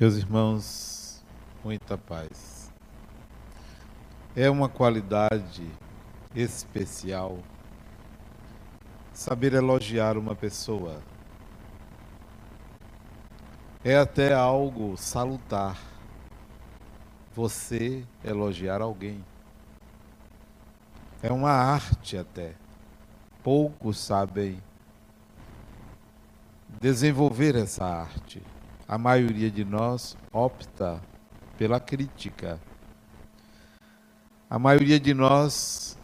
Meus irmãos, muita paz. É uma qualidade especial saber elogiar uma pessoa. É até algo salutar você elogiar alguém. É uma arte até. Poucos sabem desenvolver essa arte a maioria de nós opta pela crítica. A maioria de nós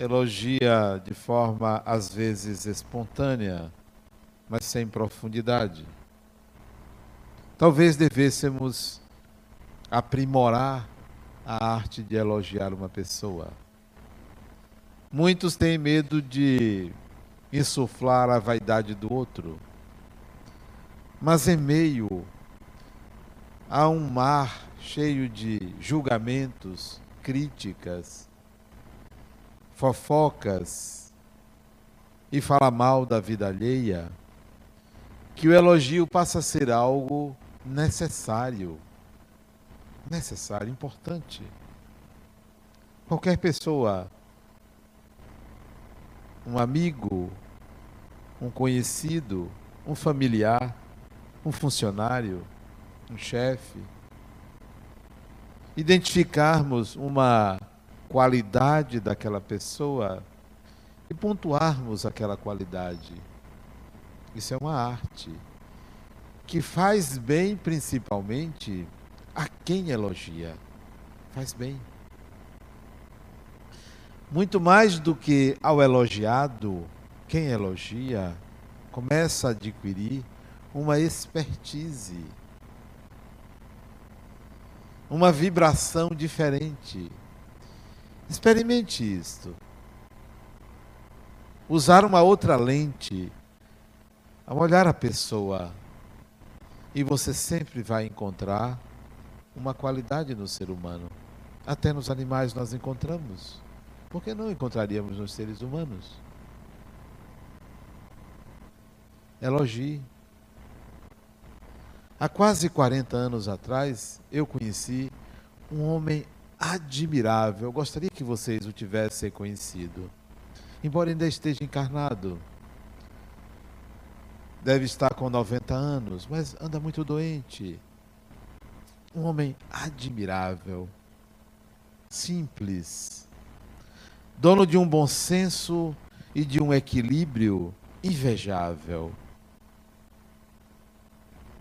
elogia de forma às vezes espontânea, mas sem profundidade. Talvez devêssemos aprimorar a arte de elogiar uma pessoa. Muitos têm medo de insuflar a vaidade do outro mas em meio a um mar cheio de julgamentos, críticas, fofocas e fala mal da vida alheia, que o elogio passa a ser algo necessário. Necessário, importante. Qualquer pessoa, um amigo, um conhecido, um familiar, um funcionário, um chefe, identificarmos uma qualidade daquela pessoa e pontuarmos aquela qualidade. Isso é uma arte que faz bem principalmente a quem elogia. Faz bem. Muito mais do que ao elogiado, quem elogia começa a adquirir uma expertise, uma vibração diferente. Experimente isto. Usar uma outra lente ao olhar a pessoa e você sempre vai encontrar uma qualidade no ser humano. Até nos animais nós encontramos. Por que não encontraríamos nos seres humanos? Elogie. Há quase 40 anos atrás, eu conheci um homem admirável. Eu gostaria que vocês o tivessem conhecido. Embora ainda esteja encarnado. Deve estar com 90 anos, mas anda muito doente. Um homem admirável, simples, dono de um bom senso e de um equilíbrio invejável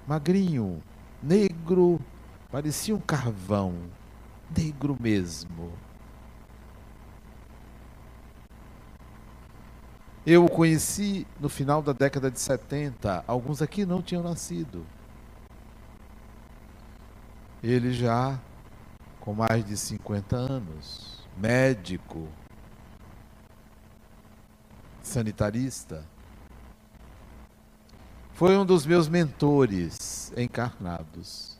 magrinho, negro, parecia um carvão, negro mesmo. Eu o conheci no final da década de 70, alguns aqui não tinham nascido. Ele já com mais de 50 anos, médico, sanitarista. Foi um dos meus mentores encarnados.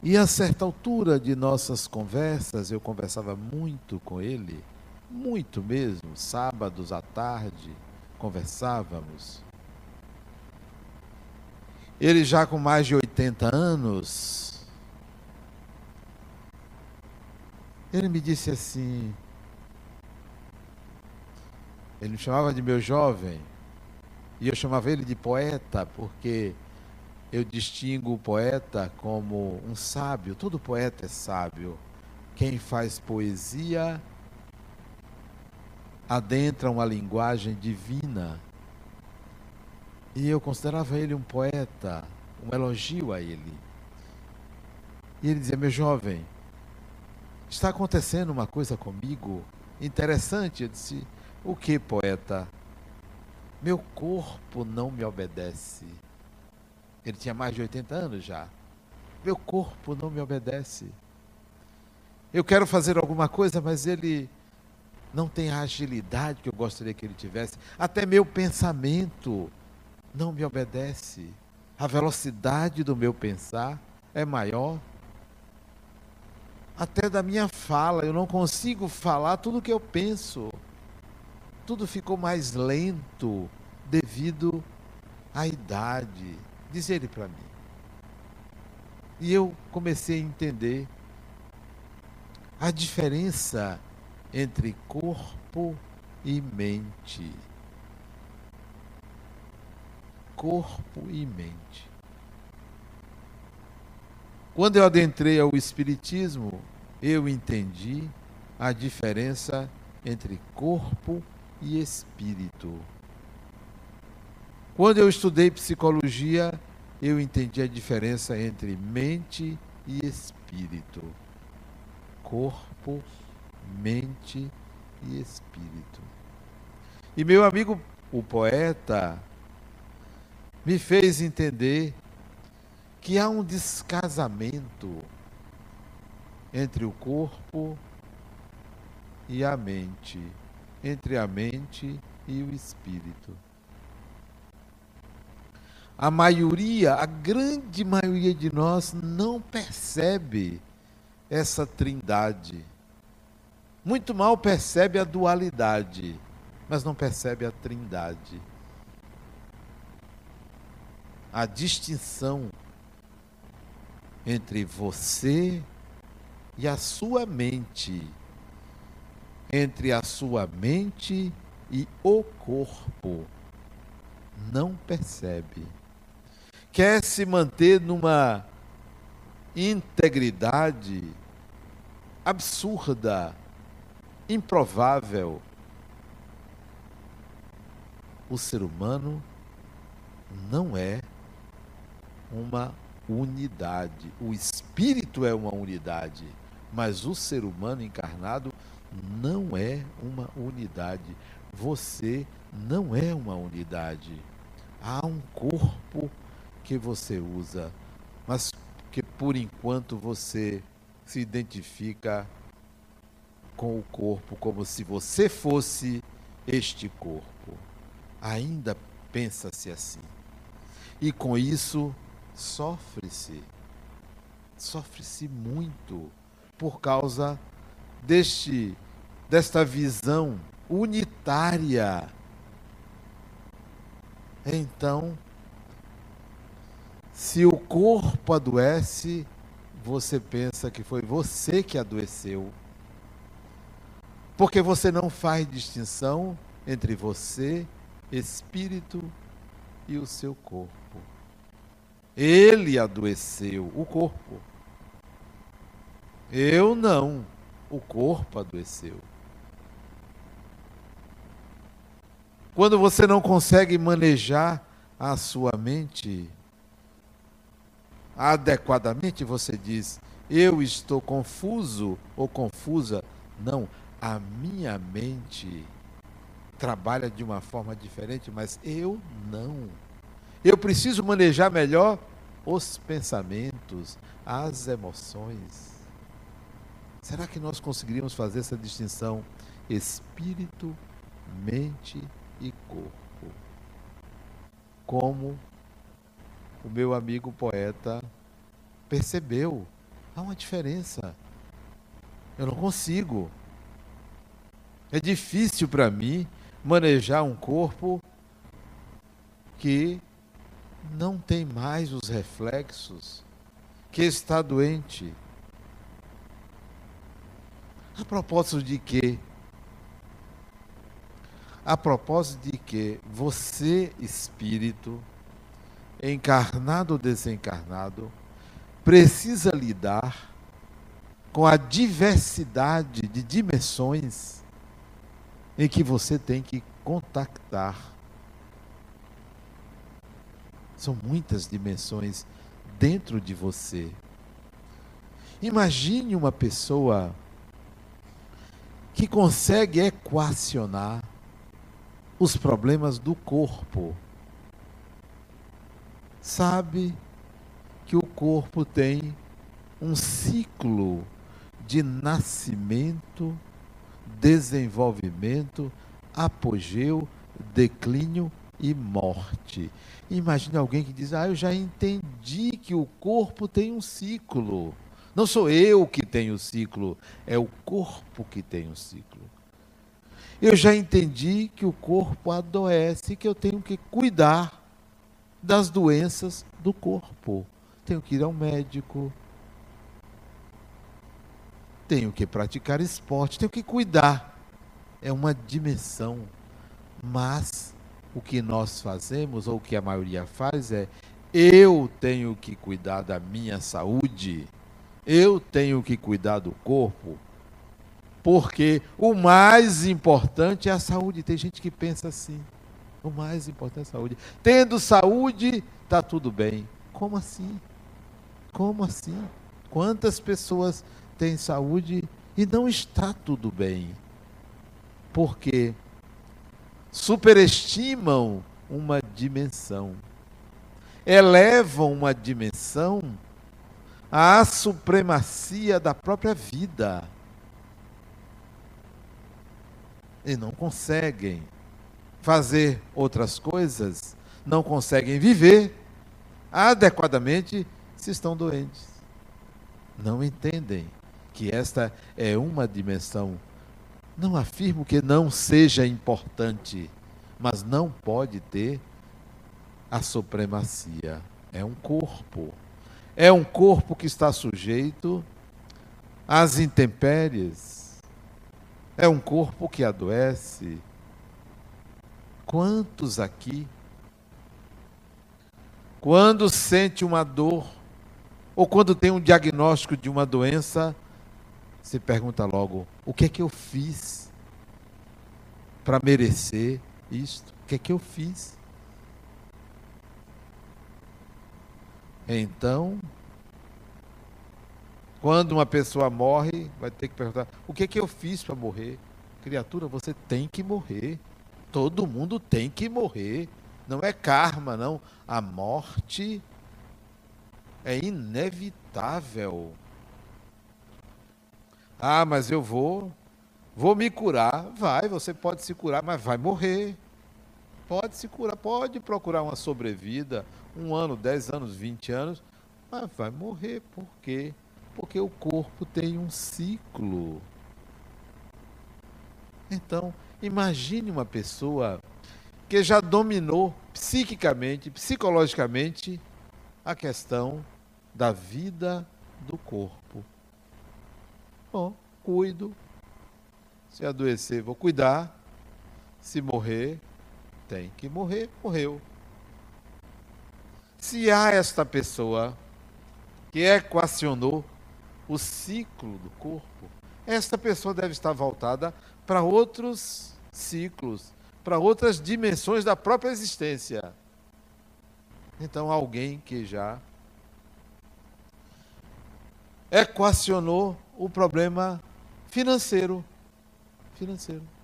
E a certa altura de nossas conversas, eu conversava muito com ele, muito mesmo, sábados à tarde, conversávamos. Ele já com mais de 80 anos, ele me disse assim, ele me chamava de meu jovem, e eu chamava ele de poeta porque eu distingo o poeta como um sábio. Todo poeta é sábio. Quem faz poesia adentra uma linguagem divina. E eu considerava ele um poeta, um elogio a ele. E ele dizia: Meu jovem, está acontecendo uma coisa comigo interessante. Eu disse: O que, poeta? Meu corpo não me obedece. Ele tinha mais de 80 anos já. Meu corpo não me obedece. Eu quero fazer alguma coisa, mas ele não tem a agilidade que eu gostaria que ele tivesse. Até meu pensamento não me obedece. A velocidade do meu pensar é maior. Até da minha fala, eu não consigo falar tudo o que eu penso tudo ficou mais lento devido à idade, Diz ele para mim. E eu comecei a entender a diferença entre corpo e mente. Corpo e mente. Quando eu adentrei ao Espiritismo, eu entendi a diferença entre corpo e espírito. Quando eu estudei psicologia, eu entendi a diferença entre mente e espírito. Corpo, mente e espírito. E meu amigo, o poeta, me fez entender que há um descasamento entre o corpo e a mente, entre a mente e o espírito. A maioria, a grande maioria de nós não percebe essa trindade. Muito mal percebe a dualidade, mas não percebe a trindade. A distinção entre você e a sua mente, entre a sua mente e o corpo. Não percebe. Quer se manter numa integridade absurda, improvável. O ser humano não é uma unidade. O espírito é uma unidade, mas o ser humano encarnado não é uma unidade. Você não é uma unidade. Há um corpo que você usa, mas que por enquanto você se identifica com o corpo como se você fosse este corpo. Ainda pensa-se assim. E com isso sofre-se. Sofre-se muito por causa deste desta visão unitária. Então, se o corpo adoece, você pensa que foi você que adoeceu. Porque você não faz distinção entre você, espírito e o seu corpo. Ele adoeceu, o corpo. Eu não, o corpo adoeceu. Quando você não consegue manejar a sua mente adequadamente, você diz: Eu estou confuso ou confusa. Não, a minha mente trabalha de uma forma diferente, mas eu não. Eu preciso manejar melhor os pensamentos, as emoções. Será que nós conseguiríamos fazer essa distinção espírito, mente e corpo? Como o meu amigo poeta percebeu, há uma diferença. Eu não consigo. É difícil para mim manejar um corpo que não tem mais os reflexos, que está doente. A propósito de quê? A propósito de que você, espírito, encarnado ou desencarnado, precisa lidar com a diversidade de dimensões em que você tem que contactar são muitas dimensões dentro de você. Imagine uma pessoa que consegue equacionar os problemas do corpo. Sabe que o corpo tem um ciclo de nascimento, desenvolvimento, apogeu, declínio e morte. Imagine alguém que diz: Ah, eu já entendi que o corpo tem um ciclo. Não sou eu que tenho o ciclo, é o corpo que tem o ciclo. Eu já entendi que o corpo adoece que eu tenho que cuidar. das doenças do corpo. Tenho que ir ao médico, tenho que praticar esporte, tenho que cuidar. É uma dimensão. Mas o que nós fazemos, ou o que a maioria faz, é eu tenho que cuidar da minha saúde, eu tenho que cuidar do corpo, porque o mais importante é a saúde. Tem gente que pensa assim: o mais importante é a saúde. Tendo saúde, está tudo bem. Como assim? Como assim? Quantas pessoas têm saúde e não está tudo bem? Porque superestimam uma dimensão, elevam uma dimensão à supremacia da própria vida. E não conseguem fazer outras coisas, não conseguem viver adequadamente se estão doentes. Não entendem que esta é uma dimensão. Não afirmo que não seja importante, mas não pode ter a supremacia. É um corpo. É um corpo que está sujeito às intempéries. É um corpo que adoece. Quantos aqui, quando sente uma dor, ou quando tem um diagnóstico de uma doença, se pergunta logo: o que é que eu fiz para merecer isto? O que é que eu fiz? Então, quando uma pessoa morre, vai ter que perguntar: o que é que eu fiz para morrer? Criatura, você tem que morrer. Todo mundo tem que morrer. Não é karma, não. A morte é inevitável. Ah, mas eu vou, vou me curar. Vai, você pode se curar, mas vai morrer. Pode se curar, pode procurar uma sobrevida, um ano, dez anos, vinte anos, mas vai morrer. Por quê? Porque o corpo tem um ciclo. Então, imagine uma pessoa que já dominou psiquicamente, psicologicamente, a questão da vida do corpo. Bom, cuido. Se adoecer, vou cuidar. Se morrer, tem que morrer, morreu. Se há esta pessoa que equacionou o ciclo do corpo, esta pessoa deve estar voltada para outros ciclos, para outras dimensões da própria existência. Então, alguém que já equacionou o problema financeiro. Financeiro.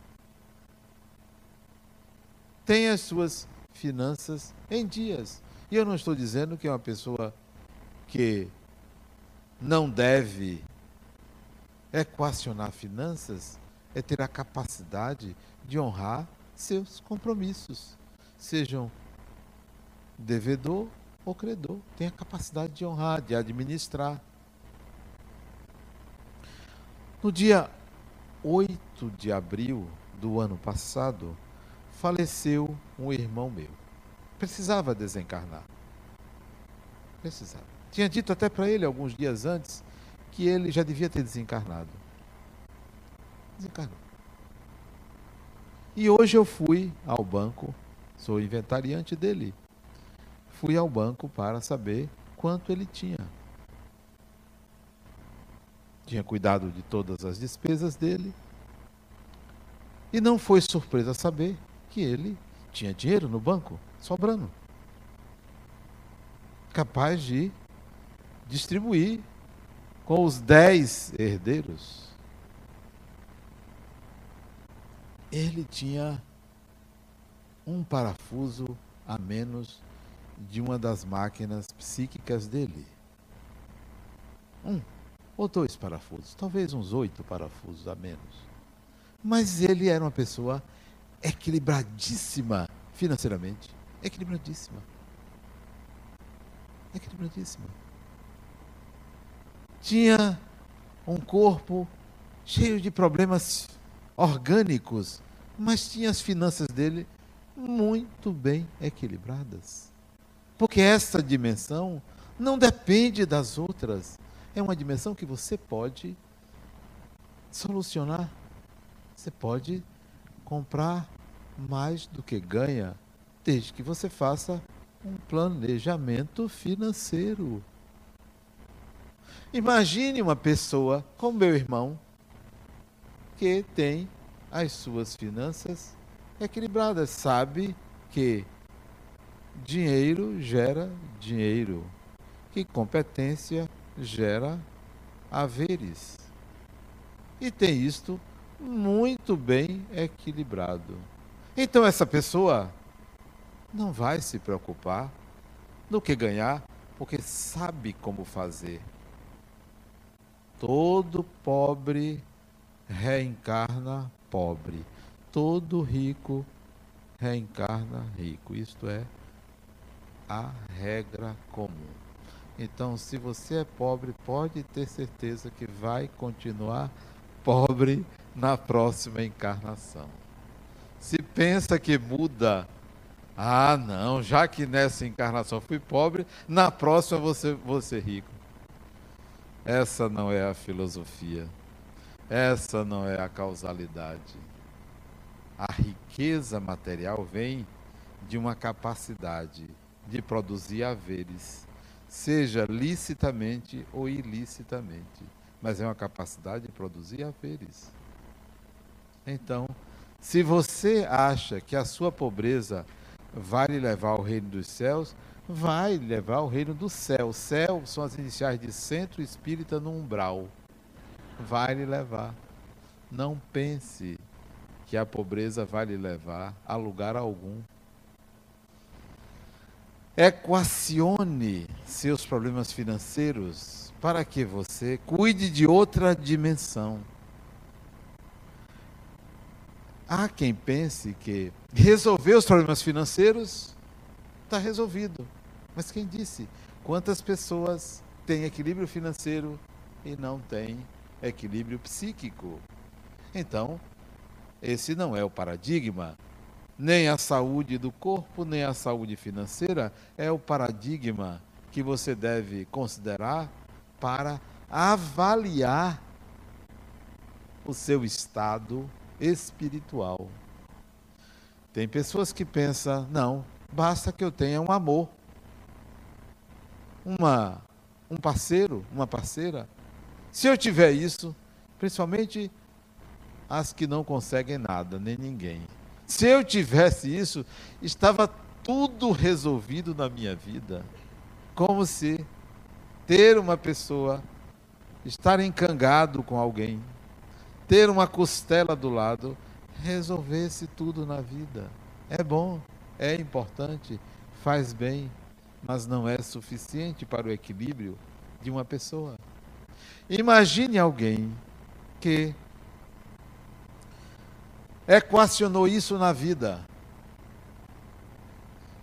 Tem as suas finanças em dias. E eu não estou dizendo que é uma pessoa que não deve equacionar finanças é ter a capacidade de honrar seus compromissos, sejam devedor ou credor. Tem a capacidade de honrar, de administrar. No dia 8 de abril do ano passado, faleceu um irmão meu. Precisava desencarnar. Precisava. Tinha dito até para ele alguns dias antes que ele já devia ter desencarnado. Desencarnou. E hoje eu fui ao banco, sou inventariante dele. Fui ao banco para saber quanto ele tinha. Tinha cuidado de todas as despesas dele. E não foi surpresa saber que ele tinha dinheiro no banco, sobrando. Capaz de distribuir com os dez herdeiros. Ele tinha um parafuso a menos de uma das máquinas psíquicas dele. Um ou dois parafusos, talvez uns oito parafusos a menos. Mas ele era uma pessoa equilibradíssima financeiramente. Equilibradíssima. Equilibradíssima. Tinha um corpo cheio de problemas orgânicos, mas tinha as finanças dele muito bem equilibradas. Porque essa dimensão não depende das outras. É uma dimensão que você pode solucionar. Você pode comprar mais do que ganha, desde que você faça um planejamento financeiro. Imagine uma pessoa como meu irmão, que tem as suas finanças equilibradas, sabe que dinheiro gera dinheiro, que competência gera haveres. E tem isto muito bem equilibrado. Então essa pessoa não vai se preocupar no que ganhar, porque sabe como fazer. Todo pobre reencarna pobre. Todo rico reencarna rico. Isto é a regra comum. Então, se você é pobre, pode ter certeza que vai continuar pobre na próxima encarnação. Se pensa que muda, ah, não, já que nessa encarnação fui pobre, na próxima você ser rico. Essa não é a filosofia. Essa não é a causalidade. A riqueza material vem de uma capacidade de produzir haveres, seja licitamente ou ilicitamente, mas é uma capacidade de produzir haveres. Então, se você acha que a sua pobreza vai lhe levar ao reino dos céus, vai levar ao reino do céu. Céu são as iniciais de centro espírita no umbral vai lhe levar. Não pense que a pobreza vai lhe levar a lugar algum. Equacione seus problemas financeiros para que você cuide de outra dimensão. Há quem pense que resolver os problemas financeiros está resolvido. Mas quem disse? Quantas pessoas têm equilíbrio financeiro e não têm equilíbrio psíquico. Então, esse não é o paradigma. Nem a saúde do corpo, nem a saúde financeira é o paradigma que você deve considerar para avaliar o seu estado espiritual. Tem pessoas que pensam, não, basta que eu tenha um amor, uma, um parceiro, uma parceira, se eu tiver isso, principalmente as que não conseguem nada, nem ninguém. Se eu tivesse isso, estava tudo resolvido na minha vida. Como se ter uma pessoa, estar encangado com alguém, ter uma costela do lado, resolvesse tudo na vida. É bom, é importante, faz bem, mas não é suficiente para o equilíbrio de uma pessoa. Imagine alguém que equacionou isso na vida.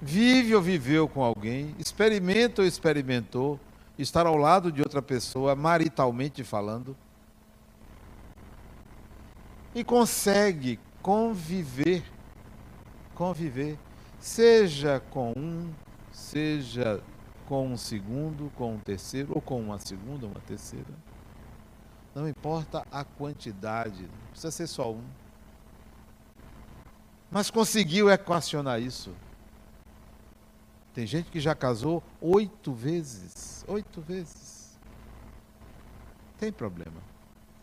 Vive ou viveu com alguém, experimenta ou experimentou estar ao lado de outra pessoa, maritalmente falando, e consegue conviver, conviver, seja com um, seja com um segundo, com um terceiro, ou com uma segunda, uma terceira. Não importa a quantidade, não precisa ser só um. Mas conseguiu equacionar isso. Tem gente que já casou oito vezes. Oito vezes. Tem problema.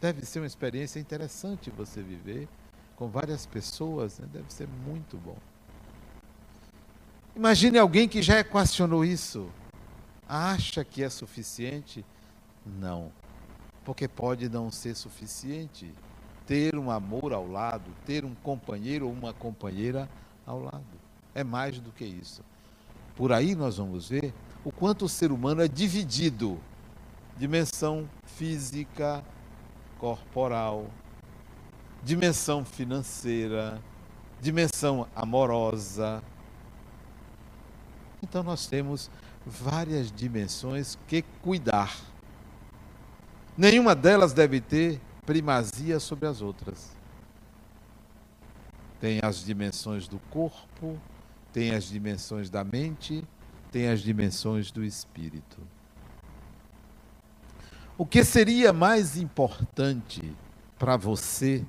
Deve ser uma experiência interessante você viver com várias pessoas, né? deve ser muito bom. Imagine alguém que já equacionou isso. Acha que é suficiente? Não porque pode não ser suficiente ter um amor ao lado, ter um companheiro ou uma companheira ao lado. É mais do que isso. Por aí nós vamos ver o quanto o ser humano é dividido dimensão física, corporal, dimensão financeira, dimensão amorosa. Então nós temos várias dimensões que cuidar. Nenhuma delas deve ter primazia sobre as outras. Tem as dimensões do corpo, tem as dimensões da mente, tem as dimensões do espírito. O que seria mais importante para você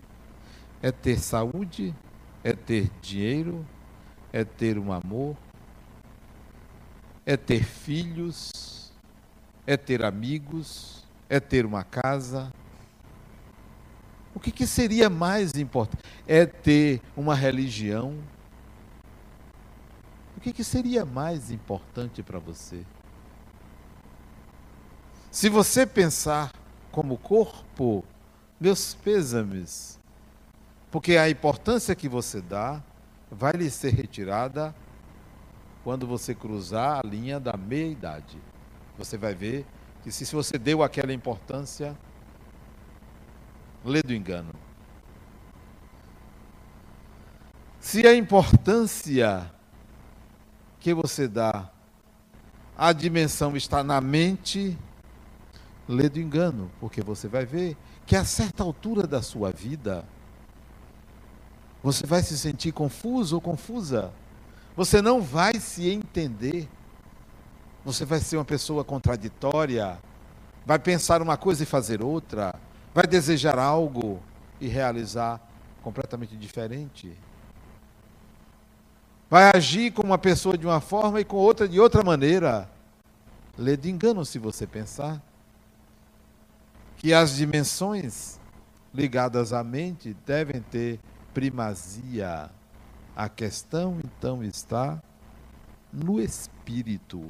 é ter saúde, é ter dinheiro, é ter um amor, é ter filhos, é ter amigos, é ter uma casa. O que, que seria mais importante? É ter uma religião. O que, que seria mais importante para você? Se você pensar como corpo, meus pêsames, porque a importância que você dá vai lhe ser retirada quando você cruzar a linha da meia-idade. Você vai ver que se você deu aquela importância, lê do engano. Se a importância que você dá à dimensão está na mente, lê do engano, porque você vai ver que a certa altura da sua vida, você vai se sentir confuso ou confusa. Você não vai se entender. Você vai ser uma pessoa contraditória. Vai pensar uma coisa e fazer outra. Vai desejar algo e realizar completamente diferente. Vai agir com uma pessoa de uma forma e com outra de outra maneira. Lê de engano se você pensar que as dimensões ligadas à mente devem ter primazia. A questão então está no espírito.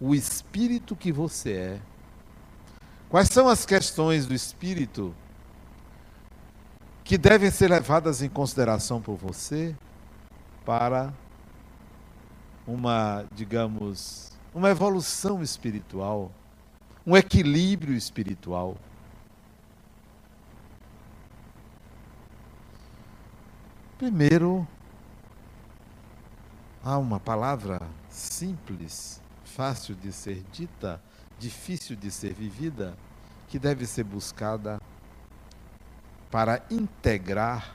O espírito que você é. Quais são as questões do espírito que devem ser levadas em consideração por você para uma, digamos, uma evolução espiritual, um equilíbrio espiritual? Primeiro, há uma palavra simples, fácil de ser dita, difícil de ser vivida, que deve ser buscada para integrar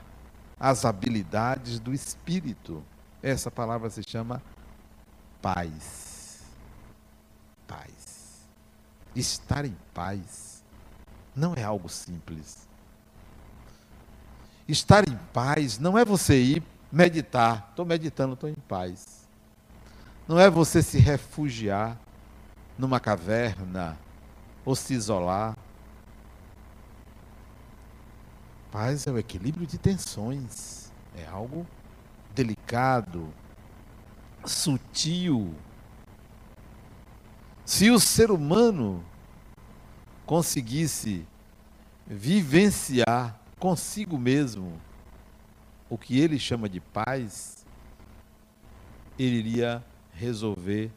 as habilidades do espírito. Essa palavra se chama paz. Paz. Estar em paz não é algo simples. Estar em paz não é você ir meditar. Estou meditando, estou em paz. Não é você se refugiar numa caverna ou se isolar. Paz é o equilíbrio de tensões. É algo delicado, sutil. Se o ser humano conseguisse vivenciar consigo mesmo o que ele chama de paz, ele iria resolver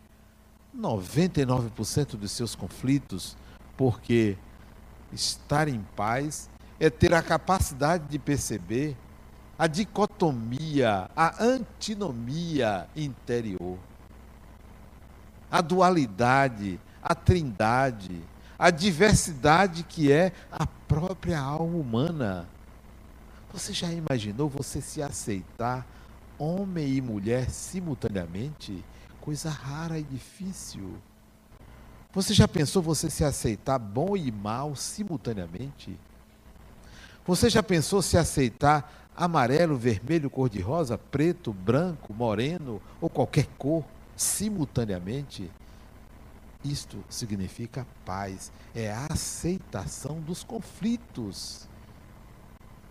99% dos seus conflitos, porque estar em paz é ter a capacidade de perceber a dicotomia, a antinomia interior, a dualidade, a trindade, a diversidade que é a própria alma humana. Você já imaginou você se aceitar homem e mulher simultaneamente? Coisa rara e difícil. Você já pensou você se aceitar bom e mal simultaneamente? Você já pensou se aceitar amarelo, vermelho, cor-de-rosa, preto, branco, moreno ou qualquer cor simultaneamente? Isto significa paz, é a aceitação dos conflitos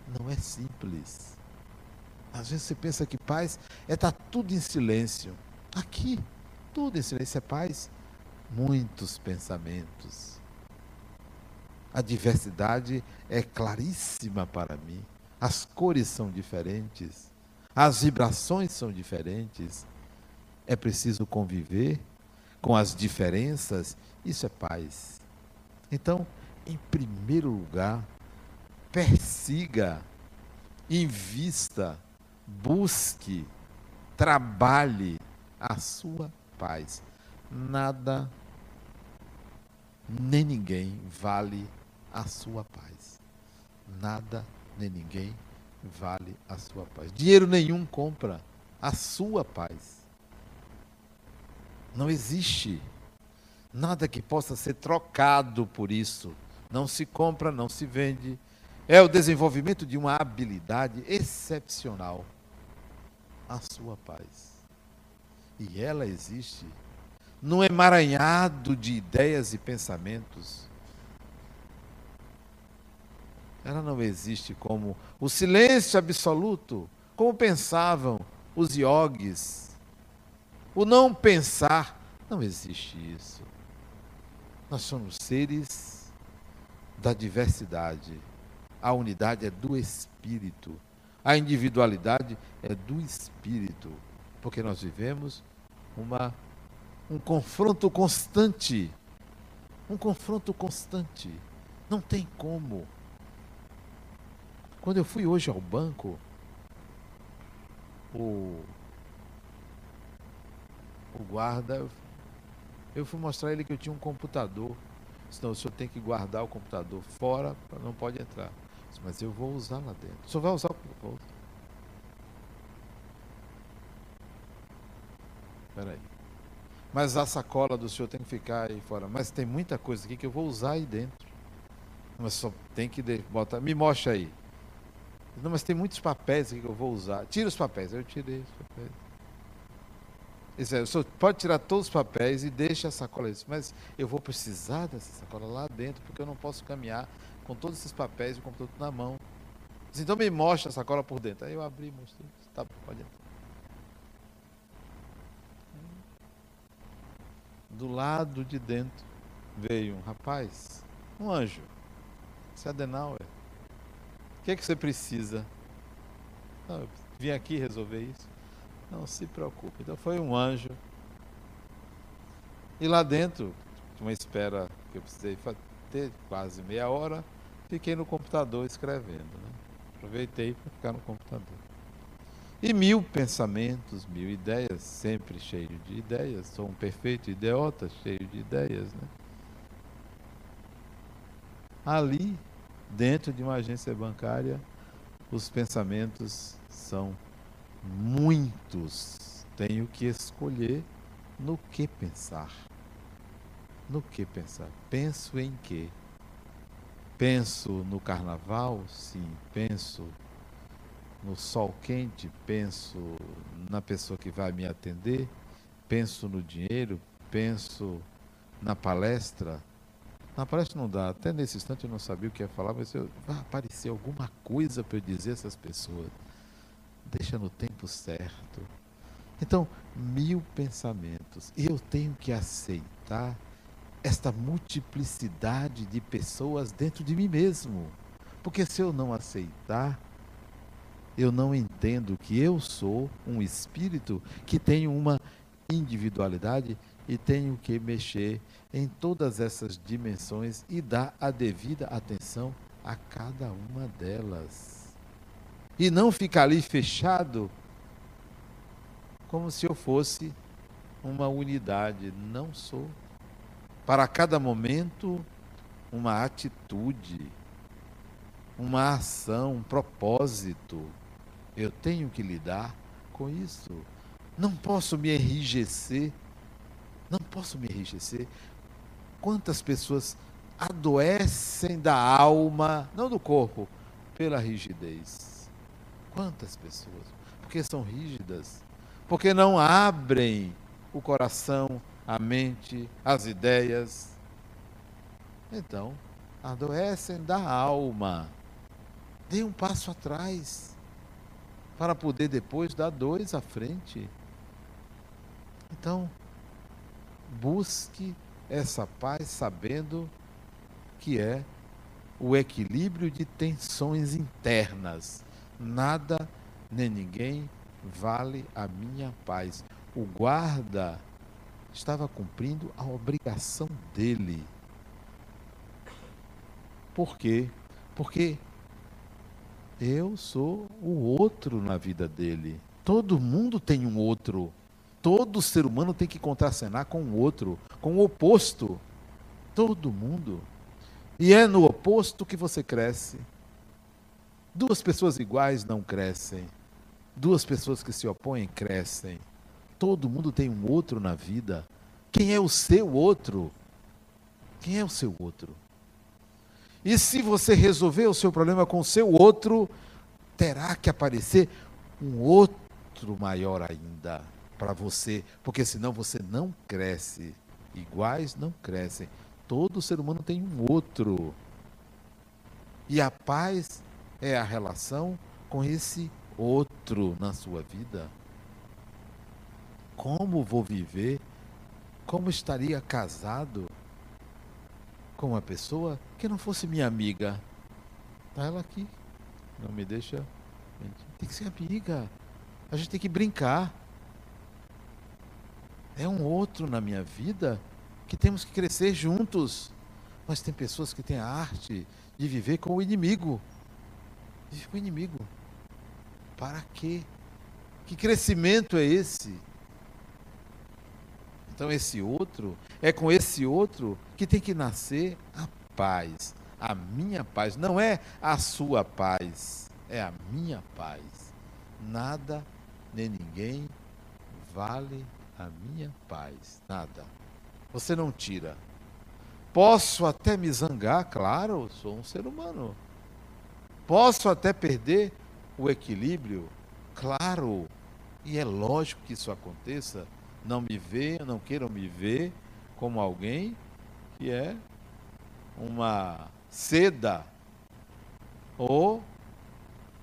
não é simples. Às vezes você pensa que paz é estar tá tudo em silêncio. Aqui, tudo em silêncio é paz. Muitos pensamentos. A diversidade é claríssima para mim. As cores são diferentes. As vibrações são diferentes. É preciso conviver com as diferenças. Isso é paz. Então, em primeiro lugar, persiga, invista, busque, trabalhe a sua paz. Nada, nem ninguém vale a sua paz. Nada, nem ninguém vale a sua paz. Dinheiro nenhum compra a sua paz. Não existe nada que possa ser trocado por isso. Não se compra, não se vende. É o desenvolvimento de uma habilidade excepcional. A sua paz. E ela existe num emaranhado de ideias e pensamentos. Ela não existe como o silêncio absoluto, como pensavam os yogis. O não pensar, não existe isso. Nós somos seres da diversidade. A unidade é do espírito. A individualidade é do espírito. Porque nós vivemos uma, um confronto constante. Um confronto constante. Não tem como. Quando eu fui hoje ao banco, o, o guarda eu fui mostrar ele que eu tinha um computador. Senão o senhor tem que guardar o computador fora, não pode entrar. Disse, Mas eu vou usar lá dentro. O senhor vai usar o computador? Espera aí. Mas a sacola do senhor tem que ficar aí fora. Mas tem muita coisa aqui que eu vou usar aí dentro. Mas só tem que botar. Me mostra aí. Não, mas tem muitos papéis aqui que eu vou usar. Tira os papéis. Eu tirei os papéis. Isso é, o senhor pode tirar todos os papéis e deixa a sacola. Disse, mas eu vou precisar dessa sacola lá dentro, porque eu não posso caminhar com todos esses papéis e o computador na mão. Então me mostra a sacola por dentro. Aí eu abri e mostrei. Tá, pode entrar. Do lado de dentro veio um rapaz, um anjo. Esse é Adenauer. O que é que você precisa? Não, eu vim aqui resolver isso. Não se preocupe. Então foi um anjo. E lá dentro, uma espera que eu precisei ter quase meia hora, fiquei no computador escrevendo. Né? Aproveitei para ficar no computador. E mil pensamentos, mil ideias, sempre cheio de ideias. Sou um perfeito idiota, cheio de ideias. Né? Ali, dentro de uma agência bancária, os pensamentos são muitos, tenho que escolher no que pensar. No que pensar? Penso em quê? Penso no carnaval? Sim. Penso no sol quente? Penso na pessoa que vai me atender? Penso no dinheiro? Penso na palestra? Na palestra não dá. Até nesse instante eu não sabia o que ia falar, mas eu, vai aparecer alguma coisa para eu dizer a essas pessoas deixa no tempo certo. Então, mil pensamentos. Eu tenho que aceitar esta multiplicidade de pessoas dentro de mim mesmo. Porque se eu não aceitar, eu não entendo que eu sou um espírito que tem uma individualidade e tenho que mexer em todas essas dimensões e dar a devida atenção a cada uma delas e não ficar ali fechado como se eu fosse uma unidade. Não sou. Para cada momento, uma atitude, uma ação, um propósito. Eu tenho que lidar com isso. Não posso me enrijecer. Não posso me enrijecer. Quantas pessoas adoecem da alma, não do corpo, pela rigidez? Quantas pessoas? Porque são rígidas, porque não abrem o coração, a mente, as ideias. Então, adoecem da alma. Dê um passo atrás para poder depois dar dois à frente. Então, busque essa paz sabendo que é o equilíbrio de tensões internas nada nem ninguém vale a minha paz. O guarda estava cumprindo a obrigação dele. Por quê? Porque eu sou o outro na vida dele. Todo mundo tem um outro. Todo ser humano tem que contracenar com o outro, com o oposto. Todo mundo. E é no oposto que você cresce. Duas pessoas iguais não crescem. Duas pessoas que se opõem crescem. Todo mundo tem um outro na vida. Quem é o seu outro? Quem é o seu outro? E se você resolver o seu problema com o seu outro, terá que aparecer um outro maior ainda para você, porque senão você não cresce. Iguais não crescem. Todo ser humano tem um outro. E a paz é a relação com esse outro na sua vida. Como vou viver? Como estaria casado com uma pessoa que não fosse minha amiga? Está ela aqui. Não me deixa. Tem que ser amiga. A gente tem que brincar. É um outro na minha vida que temos que crescer juntos. Mas tem pessoas que têm a arte de viver com o inimigo. Com o inimigo. Para quê? Que crescimento é esse? Então, esse outro, é com esse outro que tem que nascer a paz. A minha paz. Não é a sua paz, é a minha paz. Nada nem ninguém vale a minha paz. Nada. Você não tira. Posso até me zangar, claro, sou um ser humano. Posso até perder o equilíbrio, claro. E é lógico que isso aconteça. Não me vejam, não queiram me ver como alguém que é uma seda ou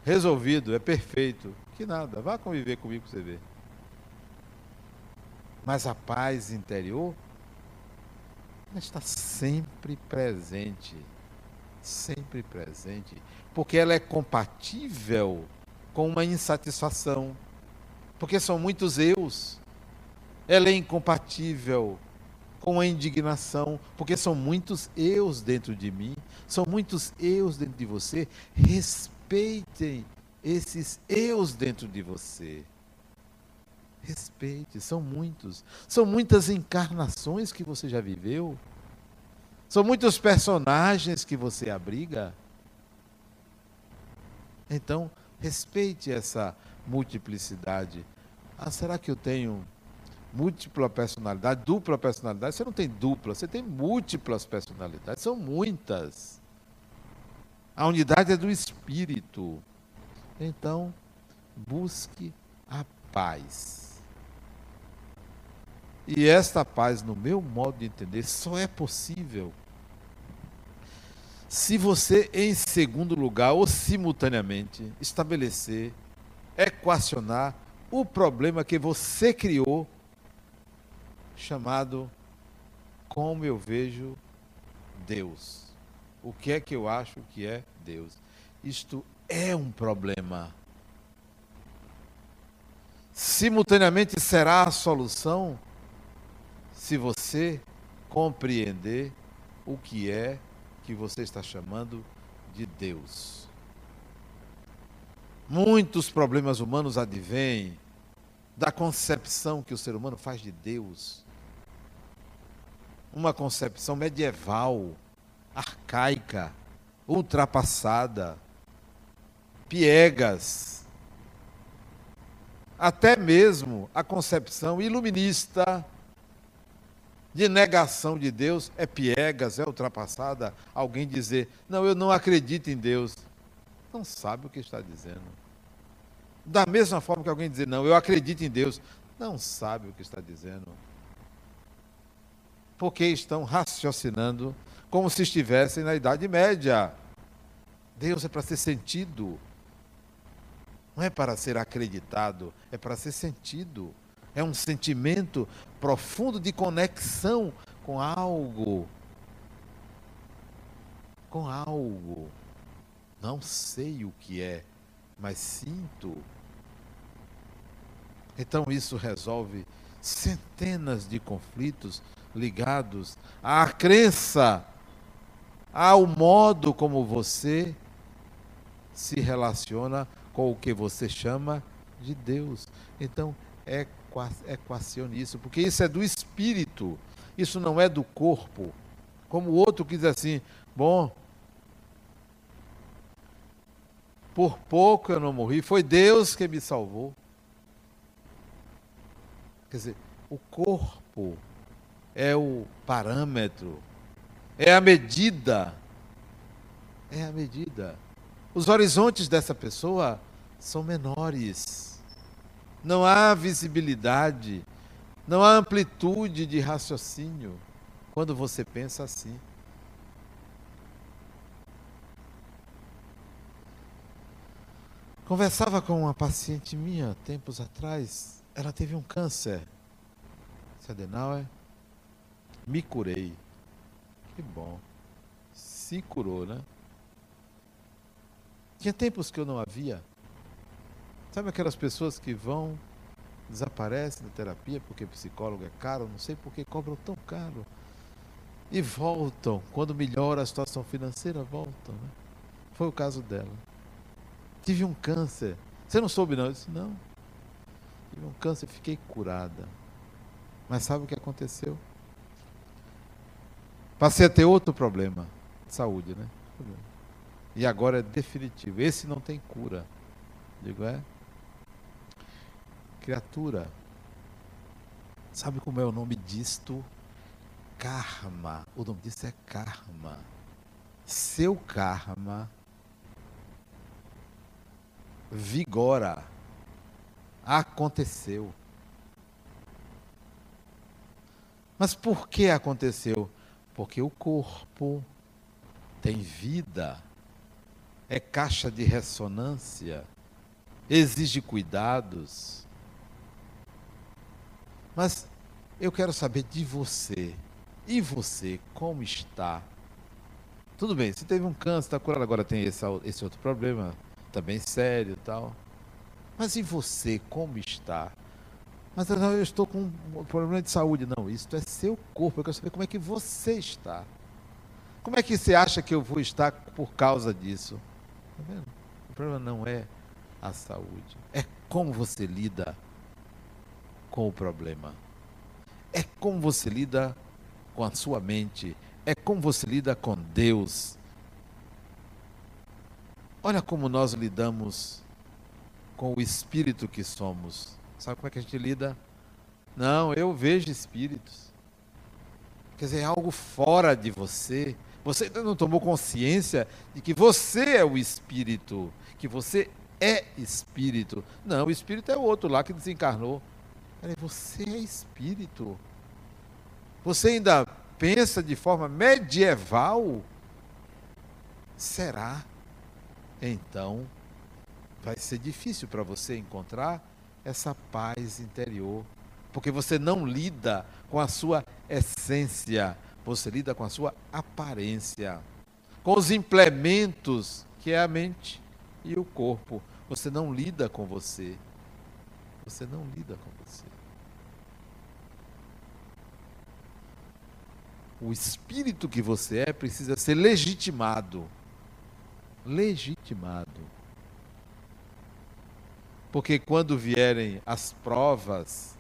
resolvido, é perfeito. Que nada, vá conviver comigo você ver. Mas a paz interior está sempre presente. Sempre presente. Porque ela é compatível com uma insatisfação. Porque são muitos eus. Ela é incompatível com a indignação, porque são muitos eus dentro de mim, são muitos eus dentro de você. Respeitem esses eus dentro de você. Respeite, são muitos. São muitas encarnações que você já viveu. São muitos personagens que você abriga. Então, respeite essa multiplicidade. Ah, será que eu tenho múltipla personalidade, dupla personalidade? Você não tem dupla, você tem múltiplas personalidades, são muitas. A unidade é do espírito. Então, busque a paz. E esta paz, no meu modo de entender, só é possível se você, em segundo lugar, ou simultaneamente, estabelecer, equacionar o problema que você criou, chamado Como eu vejo Deus. O que é que eu acho que é Deus? Isto é um problema. Simultaneamente será a solução se você compreender o que é que você está chamando de Deus. Muitos problemas humanos advêm da concepção que o ser humano faz de Deus. Uma concepção medieval, arcaica, ultrapassada, piegas. Até mesmo a concepção iluminista de negação de Deus é piegas, é ultrapassada. Alguém dizer, não, eu não acredito em Deus. Não sabe o que está dizendo. Da mesma forma que alguém dizer, não, eu acredito em Deus. Não sabe o que está dizendo. Porque estão raciocinando como se estivessem na Idade Média. Deus é para ser sentido. Não é para ser acreditado, é para ser sentido. É um sentimento profundo de conexão com algo. Com algo. Não sei o que é, mas sinto. Então isso resolve centenas de conflitos ligados à crença, ao modo como você se relaciona com o que você chama de Deus. Então, é equacione isso, porque isso é do espírito, isso não é do corpo. Como o outro que diz assim: bom, por pouco eu não morri, foi Deus que me salvou. Quer dizer, o corpo é o parâmetro, é a medida. É a medida. Os horizontes dessa pessoa são menores. Não há visibilidade, não há amplitude de raciocínio quando você pensa assim. Conversava com uma paciente minha tempos atrás. Ela teve um câncer. Adenauer, me curei. Que bom. Se curou, né? Tinha tempos que eu não havia. Sabe aquelas pessoas que vão, desaparecem da terapia porque psicólogo é caro, não sei por que cobram tão caro. E voltam, quando melhora a situação financeira, voltam. Né? Foi o caso dela. Tive um câncer. Você não soube, não? Eu disse, não. Tive um câncer, fiquei curada. Mas sabe o que aconteceu? Passei a ter outro problema. Saúde, né? E agora é definitivo. Esse não tem cura. Digo, é? Criatura. Sabe como é o nome disto? Karma. O nome disso é karma. Seu karma vigora. Aconteceu. Mas por que aconteceu? Porque o corpo tem vida, é caixa de ressonância, exige cuidados. Mas eu quero saber de você. E você, como está? Tudo bem, você teve um câncer, está curado, agora tem esse, outro problema, também sério e tal. Mas e você, como está? Mas eu estou com um problema de saúde. Não, isso é seu corpo. Eu quero saber como é que você está. Como é que você acha que eu vou estar por causa disso? Tá? O problema não é a saúde. É como você lida com o problema. É como você lida com a sua mente. É como você lida com Deus. Olha como nós lidamos com o espírito que somos. Sabe como é que a gente lida? Não, eu vejo espíritos. Quer dizer, é algo fora de você. Você ainda não tomou consciência de que você é o espírito, que você é espírito. Não, o espírito é o outro lá que desencarnou. Peraí, você é espírito. Você ainda pensa de forma medieval? Será? então vai ser difícil para você encontrar essa paz interior, porque você não lida com a sua essência, você lida com a sua aparência, com os implementos que é a mente e o corpo. Você não lida com você. Você não lida com você. O espírito que você é precisa ser legitimado legitimado. Porque quando vierem as provas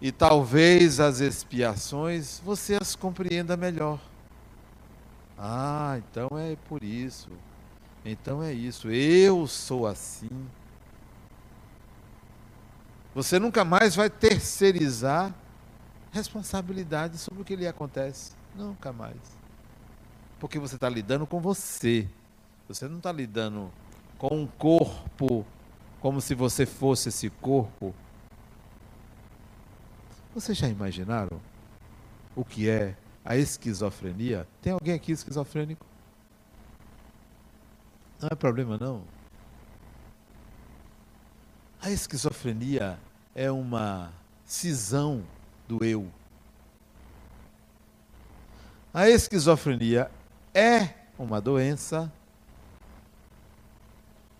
e talvez as expiações, você as compreenda melhor. Ah, então é por isso. Então é isso. Eu sou assim. Você nunca mais vai terceirizar responsabilidade sobre o que lhe acontece. Nunca mais. Porque você está lidando com você. Você não está lidando com um corpo como se você fosse esse corpo. Vocês já imaginaram o que é a esquizofrenia? Tem alguém aqui esquizofrênico? Não é problema não. A esquizofrenia é uma cisão do eu. A esquizofrenia é uma doença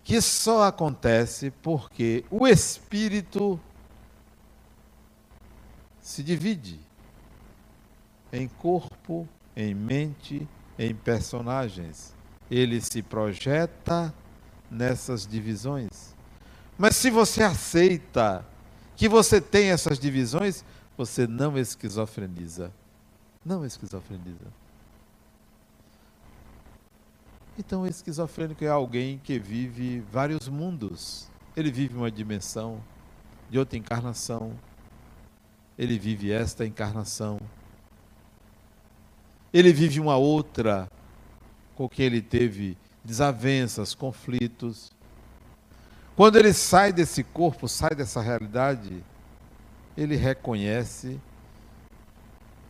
que só acontece porque o espírito se divide em corpo, em mente, em personagens. Ele se projeta nessas divisões. Mas se você aceita que você tem essas divisões, você não esquizofreniza. Não esquizofreniza. Então, o esquizofrênico é alguém que vive vários mundos. Ele vive uma dimensão de outra encarnação. ele vive esta encarnação. Ele vive uma outra com que ele teve desavenças, conflitos. Quando ele sai desse corpo, sai dessa realidade, ele reconhece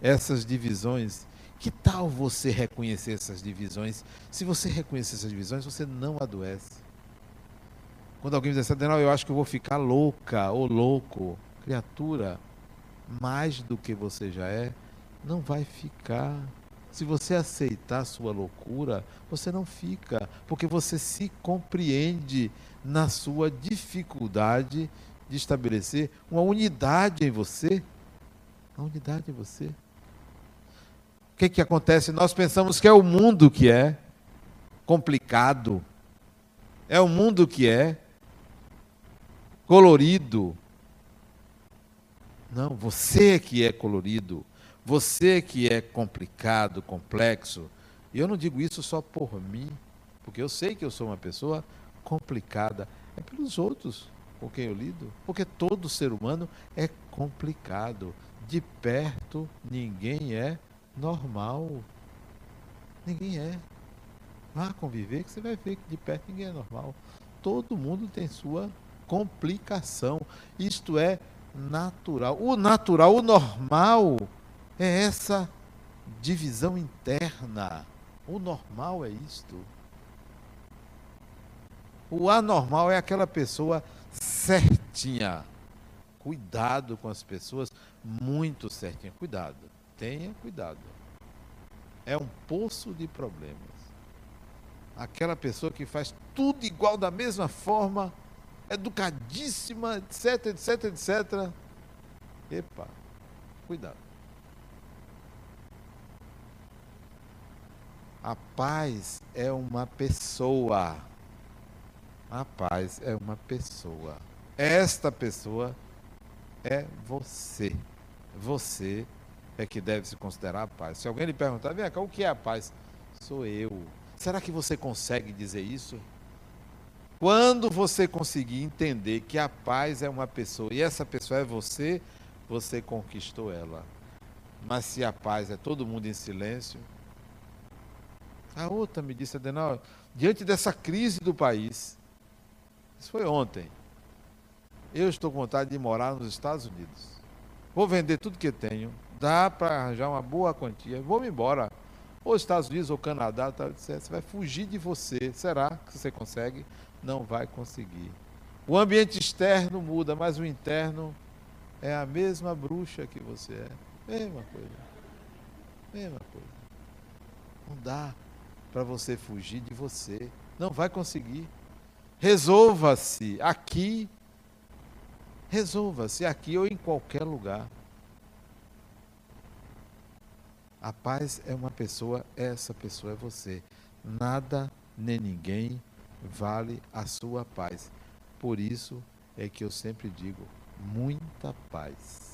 essas divisões. Que tal você reconhecer essas divisões? Se você reconhecer essas divisões, você não adoece. Quando alguém diz assim, eu acho que eu vou ficar louca ou louco, criatura, mais do que você já é, não vai ficar. Se você aceitar a sua loucura, você não fica, porque você se compreende na sua dificuldade de estabelecer uma unidade em você. Uma unidade em você. O que, que acontece? Nós pensamos que é o mundo que é complicado, é o mundo que é colorido. Não, você que é colorido, você que é complicado, complexo. E eu não digo isso só por mim, porque eu sei que eu sou uma pessoa complicada. É pelos outros com quem eu lido, porque todo ser humano é complicado. De perto, ninguém é normal. Ninguém é. Vá conviver que você vai ver que de perto ninguém é normal. Todo mundo tem sua complicação. Isto é natural. O natural, o normal, é essa divisão interna. O normal é isto. O anormal é aquela pessoa certinha. Cuidado com as pessoas muito certinha. Cuidado. Tenha cuidado. É um poço de problemas. Aquela pessoa que faz tudo igual da mesma forma educadíssima, etc, etc, etc. Epa, cuidado. A paz é uma pessoa. A paz é uma pessoa. Esta pessoa é você. Você é que deve se considerar a paz. Se alguém lhe perguntar, vem cá, o que é a paz? Sou eu. Será que você consegue dizer isso? Quando você conseguir entender que a paz é uma pessoa e essa pessoa é você, você conquistou ela. Mas se a paz é todo mundo em silêncio. A outra me disse, Adenal, diante dessa crise do país, isso foi ontem, eu estou com vontade de morar nos Estados Unidos. Vou vender tudo que tenho, dá para arranjar uma boa quantia, vou me embora. Ou Estados Unidos ou Canadá, tá, você vai fugir de você. Será que você consegue? não vai conseguir. O ambiente externo muda, mas o interno é a mesma bruxa que você é. Mesma coisa. Mesma coisa. Não dá para você fugir de você. Não vai conseguir. Resolva-se aqui. Resolva-se aqui ou em qualquer lugar. A paz é uma pessoa, essa pessoa é você. Nada nem ninguém vale a sua paz. Por isso é que eu sempre digo: muita paz.